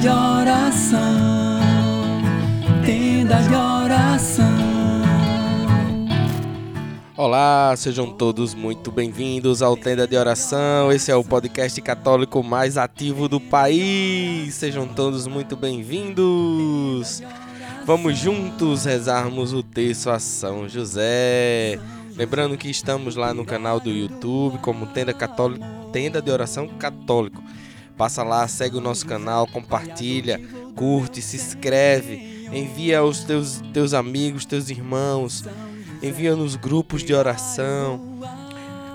de oração, tenda de oração. Olá, sejam todos muito bem-vindos ao Tenda de Oração. Esse é o podcast católico mais ativo do país. Sejam todos muito bem-vindos. Vamos juntos rezarmos o texto a São José. Lembrando que estamos lá no canal do YouTube como Tenda, Católico, Tenda de Oração Católico. Passa lá, segue o nosso canal, compartilha, curte, se inscreve, envia aos teus, teus amigos, teus irmãos, envia nos grupos de oração.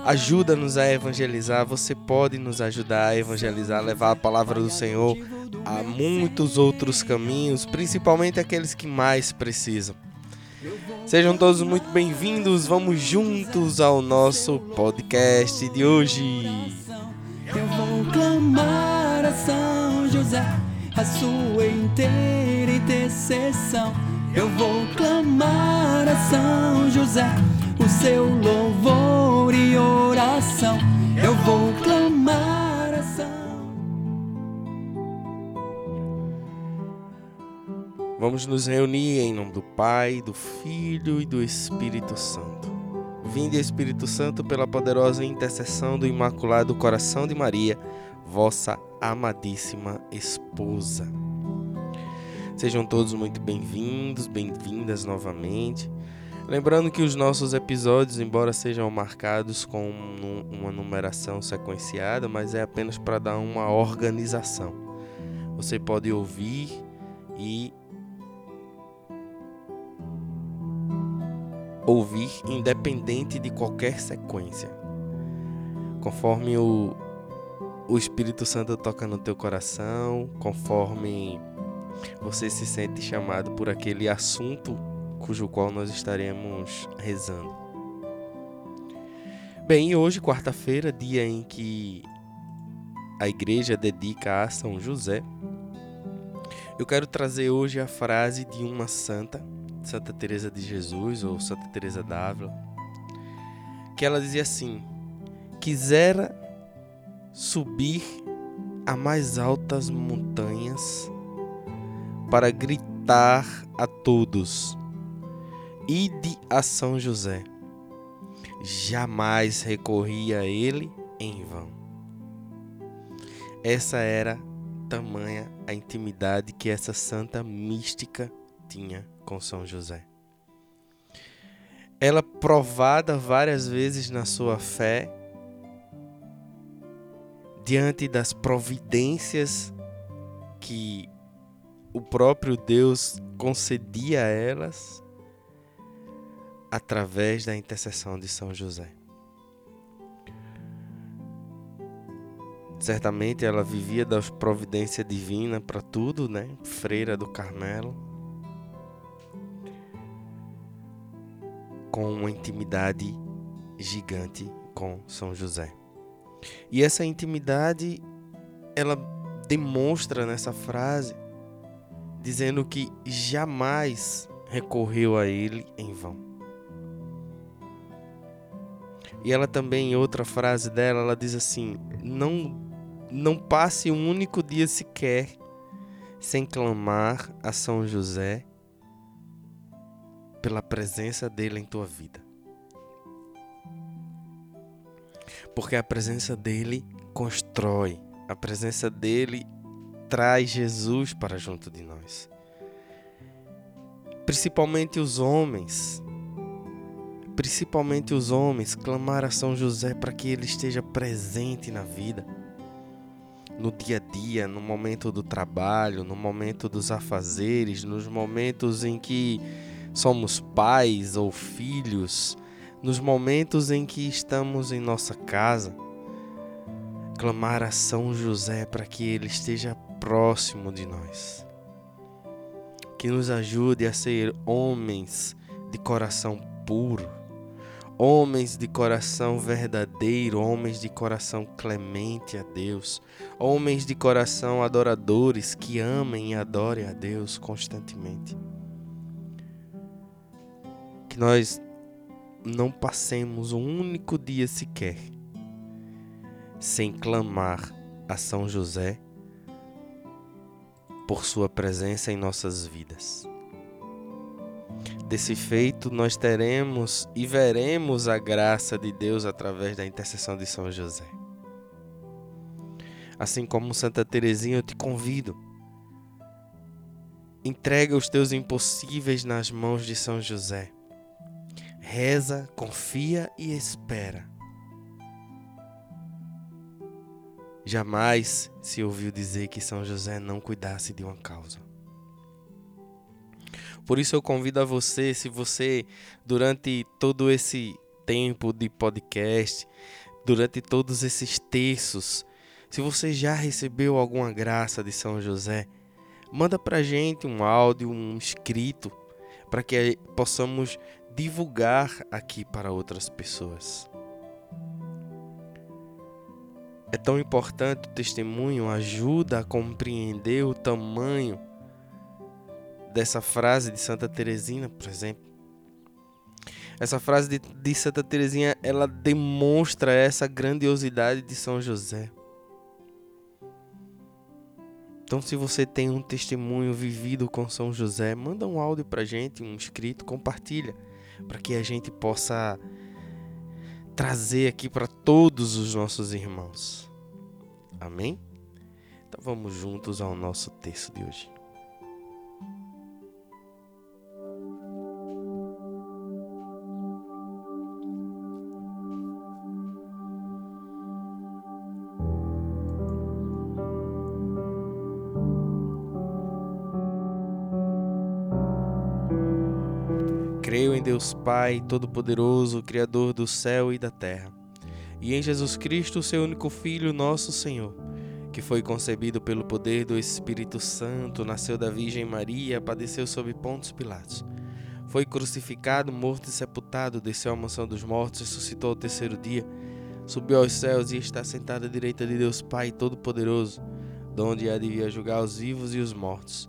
Ajuda-nos a evangelizar. Você pode nos ajudar a evangelizar, levar a palavra do Senhor a muitos outros caminhos, principalmente aqueles que mais precisam. Sejam todos muito bem-vindos. Vamos juntos ao nosso podcast de hoje. Eu vou clamar a São José, a sua inteira intercessão. Eu vou clamar a São José, o seu louvor e oração. Eu vou clamar a São. Vamos nos reunir em nome do Pai, do Filho e do Espírito Santo. Vinde, Espírito Santo, pela poderosa intercessão do Imaculado Coração de Maria, vossa amadíssima esposa. Sejam todos muito bem-vindos, bem-vindas novamente. Lembrando que os nossos episódios, embora sejam marcados com uma numeração sequenciada, mas é apenas para dar uma organização. Você pode ouvir e ouvir independente de qualquer sequência. Conforme o, o Espírito Santo toca no teu coração, conforme você se sente chamado por aquele assunto cujo qual nós estaremos rezando. Bem, hoje, quarta-feira, dia em que a igreja dedica a São José, eu quero trazer hoje a frase de uma santa Santa Teresa de Jesus ou Santa Teresa d'Ávila, que ela dizia assim: quisera subir a mais altas montanhas para gritar a todos: Ide a São José. Jamais recorri a ele em vão. Essa era tamanha a intimidade que essa santa mística tinha com São José. Ela provada várias vezes na sua fé, diante das providências que o próprio Deus concedia a elas através da intercessão de São José. Certamente ela vivia da providência divina para tudo, né? Freira do Carmelo. com uma intimidade gigante com São José. E essa intimidade ela demonstra nessa frase dizendo que jamais recorreu a ele em vão. E ela também em outra frase dela, ela diz assim: "Não não passe um único dia sequer sem clamar a São José pela presença dele em tua vida. Porque a presença dele constrói, a presença dele traz Jesus para junto de nós. Principalmente os homens, principalmente os homens, clamar a São José para que ele esteja presente na vida, no dia a dia, no momento do trabalho, no momento dos afazeres, nos momentos em que somos pais ou filhos, nos momentos em que estamos em nossa casa, clamar a São José para que ele esteja próximo de nós. Que nos ajude a ser homens de coração puro, homens de coração verdadeiro, homens de coração clemente a Deus, homens de coração adoradores que amem e adorem a Deus constantemente que nós não passemos um único dia sequer sem clamar a São José por Sua presença em nossas vidas. Desse feito, nós teremos e veremos a graça de Deus através da intercessão de São José. Assim como Santa Teresinha, eu te convido. Entrega os teus impossíveis nas mãos de São José. Reza, confia e espera. Jamais se ouviu dizer que São José não cuidasse de uma causa. Por isso eu convido a você, se você durante todo esse tempo de podcast, durante todos esses terços, se você já recebeu alguma graça de São José, manda pra gente um áudio, um escrito, para que possamos divulgar aqui para outras pessoas. É tão importante o testemunho, ajuda a compreender o tamanho dessa frase de Santa Teresina, por exemplo. Essa frase de, de Santa Teresinha, ela demonstra essa grandiosidade de São José. Então, se você tem um testemunho vivido com São José, manda um áudio pra gente, um escrito, compartilha, para que a gente possa trazer aqui para todos os nossos irmãos. Amém? Então vamos juntos ao nosso texto de hoje. Deus Pai Todo-Poderoso, Criador do céu e da terra, e em Jesus Cristo, seu único Filho, nosso Senhor, que foi concebido pelo poder do Espírito Santo, nasceu da Virgem Maria, padeceu sob Pontos Pilatos. Foi crucificado, morto e sepultado, desceu à mansão dos mortos, ressuscitou ao terceiro dia, subiu aos céus e está sentado à direita de Deus Pai Todo-Poderoso, donde há de vir julgar os vivos e os mortos.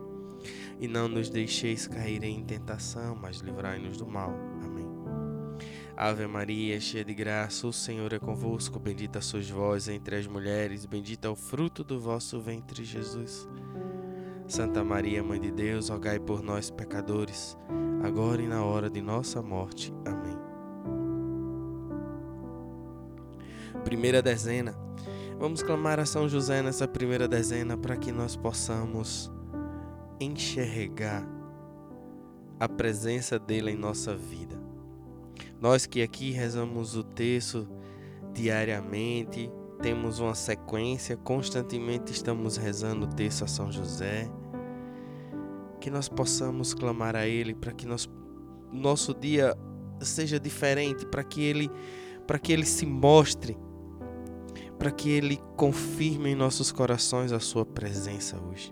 e não nos deixeis cair em tentação, mas livrai-nos do mal. Amém. Ave Maria, cheia de graça, o Senhor é convosco, bendita sois vós entre as mulheres, bendito é o fruto do vosso ventre, Jesus. Santa Maria, Mãe de Deus, rogai por nós, pecadores, agora e na hora de nossa morte. Amém. Primeira dezena. Vamos clamar a São José nessa primeira dezena para que nós possamos enxergar a presença dele em nossa vida. Nós que aqui rezamos o texto diariamente, temos uma sequência, constantemente estamos rezando o texto a São José. Que nós possamos clamar a Ele para que nós, nosso dia seja diferente, para que Ele, para que Ele se mostre, para que Ele confirme em nossos corações a Sua presença hoje.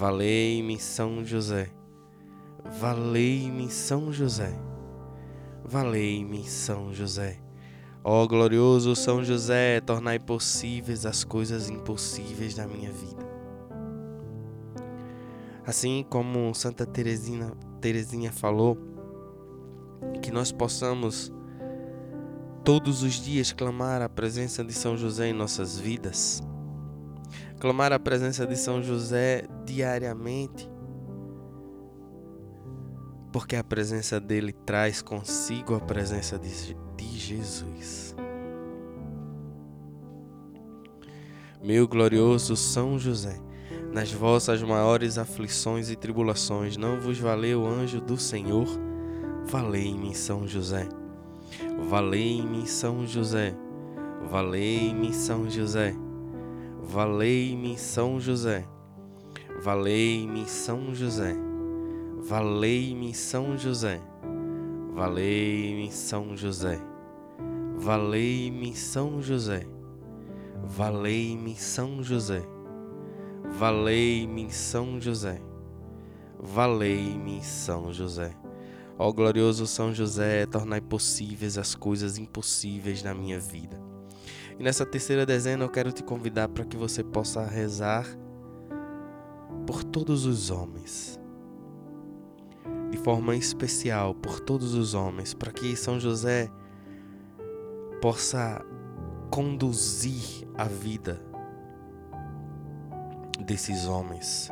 Valei-me São José, valei-me São José, valei-me São José. Ó glorioso São José, tornai possíveis as coisas impossíveis da minha vida. Assim como Santa Teresina, Teresinha falou, que nós possamos todos os dias clamar a presença de São José em nossas vidas clamar a presença de São José diariamente, porque a presença dele traz consigo a presença de, de Jesus. Meu glorioso São José, nas vossas maiores aflições e tribulações, não vos valeu o anjo do Senhor? Valei-me, São José. Valei-me, São José. Valei-me, São José. Valei-me, São José. Valei-me, São José. Valei-me, São José. Valei-me, São José. Valei-me, São José. Valei-me, São José. Valei-me, São José. Valei-me, São José. Ó glorioso São José, tornai possíveis as coisas impossíveis na minha vida. E nessa terceira dezena eu quero te convidar para que você possa rezar por todos os homens. De forma especial por todos os homens, para que São José possa conduzir a vida desses homens,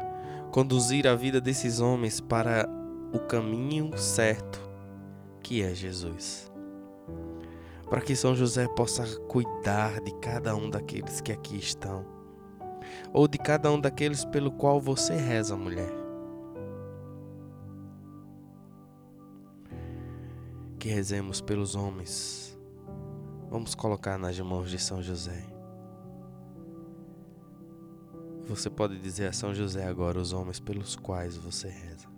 conduzir a vida desses homens para o caminho certo que é Jesus. Para que São José possa cuidar de cada um daqueles que aqui estão, ou de cada um daqueles pelo qual você reza, mulher. Que rezemos pelos homens. Vamos colocar nas mãos de São José. Você pode dizer a São José agora os homens pelos quais você reza.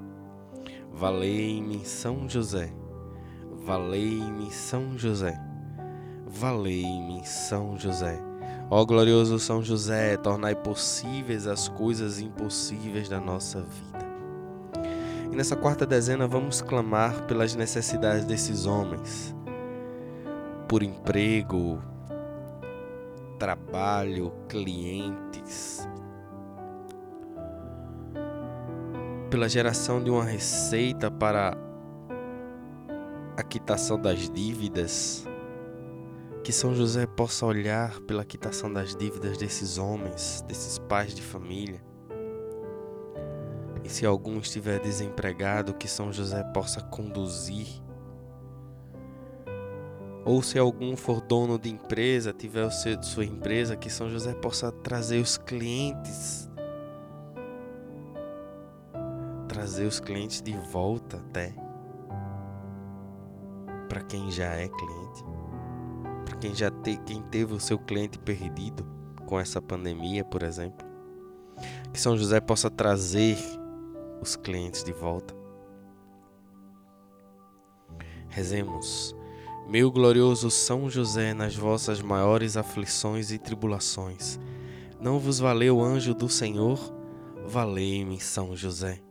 Valei-me, São José. Valei-me, São José. Valei-me, São José. Ó glorioso São José, tornai possíveis as coisas impossíveis da nossa vida. E nessa quarta dezena vamos clamar pelas necessidades desses homens, por emprego, trabalho, clientes, pela geração de uma receita para a quitação das dívidas. Que São José possa olhar pela quitação das dívidas desses homens, desses pais de família. E se algum estiver desempregado, que São José possa conduzir. Ou se algum for dono de empresa, tiver o seu, sua empresa, que São José possa trazer os clientes trazer os clientes de volta até para quem já é cliente, para quem já te, quem teve o seu cliente perdido com essa pandemia, por exemplo, que São José possa trazer os clientes de volta. Rezemos. Meu glorioso São José, nas vossas maiores aflições e tribulações, não vos valeu o anjo do Senhor? Valei-me, São José.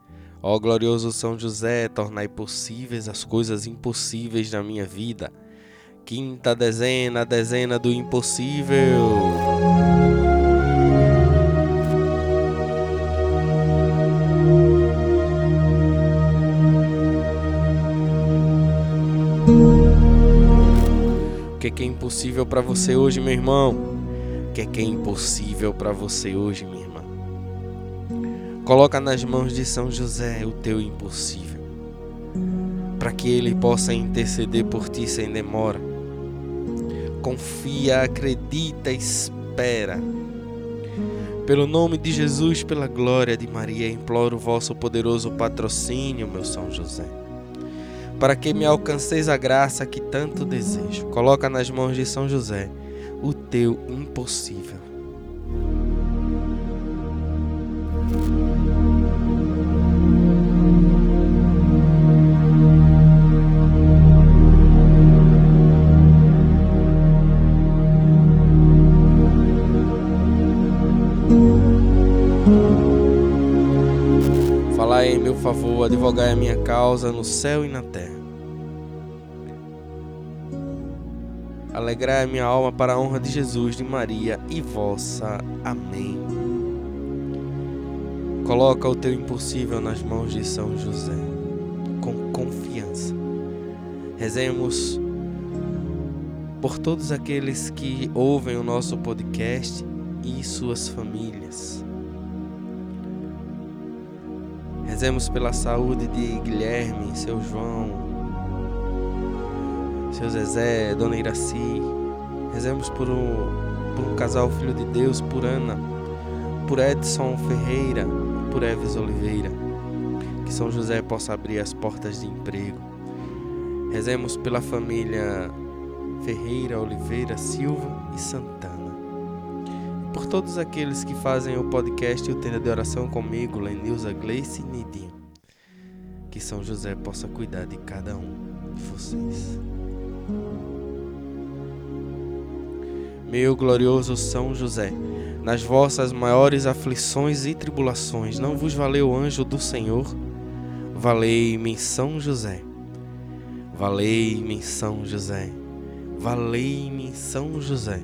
Ó glorioso São José, tornai possíveis as coisas impossíveis na minha vida. Quinta dezena, dezena do impossível. O que é, impossível para você hoje, meu irmão? O que é, é impossível para você hoje, minha irmã? Coloca nas mãos de São José o teu impossível, para que ele possa interceder por ti sem demora. Confia, acredita, espera. Pelo nome de Jesus, pela glória de Maria, imploro o vosso poderoso patrocínio, meu São José. Para que me alcanceis a graça que tanto desejo, coloca nas mãos de São José o teu impossível. Advogai a minha causa no céu e na terra. Alegrai a minha alma para a honra de Jesus, de Maria e vossa. Amém. Coloca o teu impossível nas mãos de São José, com confiança. Rezemos por todos aqueles que ouvem o nosso podcast e suas famílias. Rezemos pela saúde de Guilherme, seu João, seu Zezé, Dona Iraci. Rezemos por um, por um casal filho de Deus, por Ana, por Edson Ferreira, por Eves Oliveira. Que São José possa abrir as portas de emprego. Rezemos pela família Ferreira, Oliveira, Silva e Santana por todos aqueles que fazem o podcast e o Tenda de Oração comigo, Lenilza, Gleice e Nidinho. Que São José possa cuidar de cada um de vocês. Meu glorioso São José, nas vossas maiores aflições e tribulações, não vos valeu o anjo do Senhor? Valei-me São José. Valei-me São José. Valei-me São José.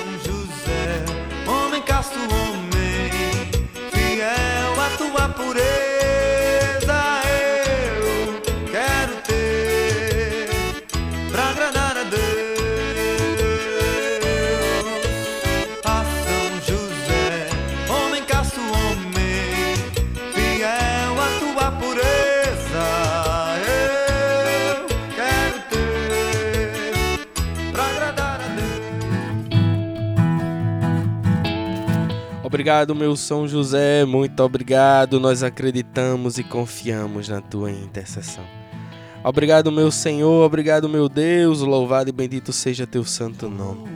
Obrigado, meu São José, muito obrigado. Nós acreditamos e confiamos na tua intercessão. Obrigado, meu Senhor, obrigado, meu Deus. Louvado e bendito seja teu santo nome.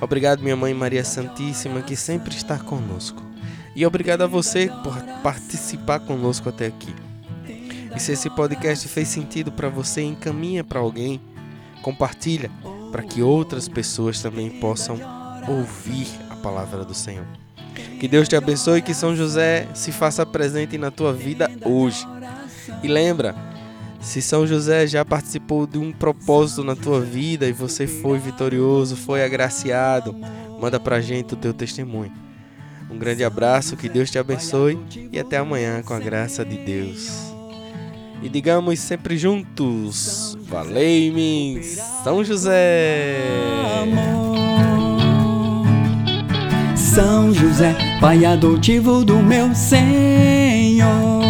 Obrigado, minha mãe Maria Santíssima, que sempre está conosco. E obrigado a você por participar conosco até aqui. E se esse podcast fez sentido para você, encaminha para alguém, compartilha para que outras pessoas também possam ouvir a palavra do Senhor. Que Deus te abençoe e que São José se faça presente na tua vida hoje. E lembra, se São José já participou de um propósito na tua vida e você foi vitorioso, foi agraciado, manda pra gente o teu testemunho. Um grande abraço, que Deus te abençoe e até amanhã com a graça de Deus. E digamos sempre juntos: Valei-me, São José! São José, Pai adotivo do meu Senhor.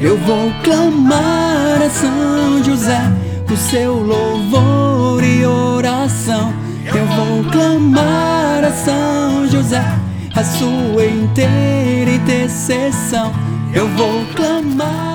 Eu vou clamar a São José, o seu louvor e oração. Eu vou clamar a São José, a sua inteira intercessão. Eu vou clamar.